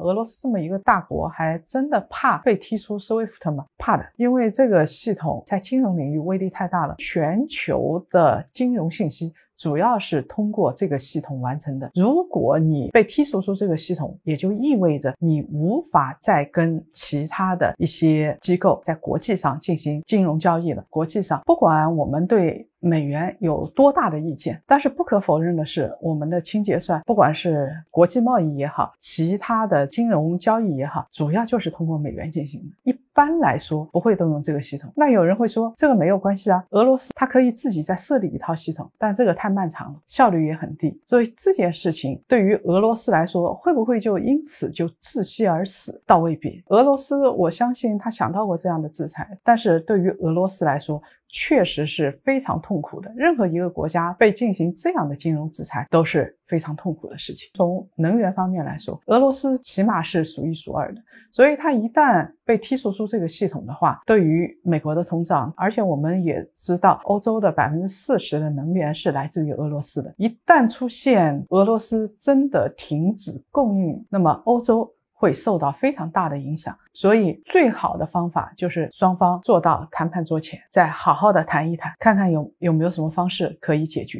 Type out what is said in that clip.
俄罗斯这么一个大国，还真的怕被踢出 SWIFT 吗？怕的，因为这个系统在金融领域威力太大了，全球的金融信息。主要是通过这个系统完成的。如果你被踢出出这个系统，也就意味着你无法再跟其他的一些机构在国际上进行金融交易了。国际上，不管我们对美元有多大的意见，但是不可否认的是，我们的清结算，不管是国际贸易也好，其他的金融交易也好，主要就是通过美元进行的。一般来说，不会动用这个系统。那有人会说，这个没有关系啊，俄罗斯它可以自己再设立一套系统，但这个太漫长了，效率也很低。所以这件事情对于俄罗斯来说，会不会就因此就窒息而死？倒未必。俄罗斯，我相信他想到过这样的制裁，但是对于俄罗斯来说，确实是非常痛苦的。任何一个国家被进行这样的金融制裁都是非常痛苦的事情。从能源方面来说，俄罗斯起码是数一数二的。所以它一旦被踢出出这个系统的话，对于美国的通胀，而且我们也知道，欧洲的百分之四十的能源是来自于俄罗斯的。一旦出现俄罗斯真的停止供应，那么欧洲。会受到非常大的影响，所以最好的方法就是双方坐到谈判桌前，再好好的谈一谈，看看有有没有什么方式可以解决。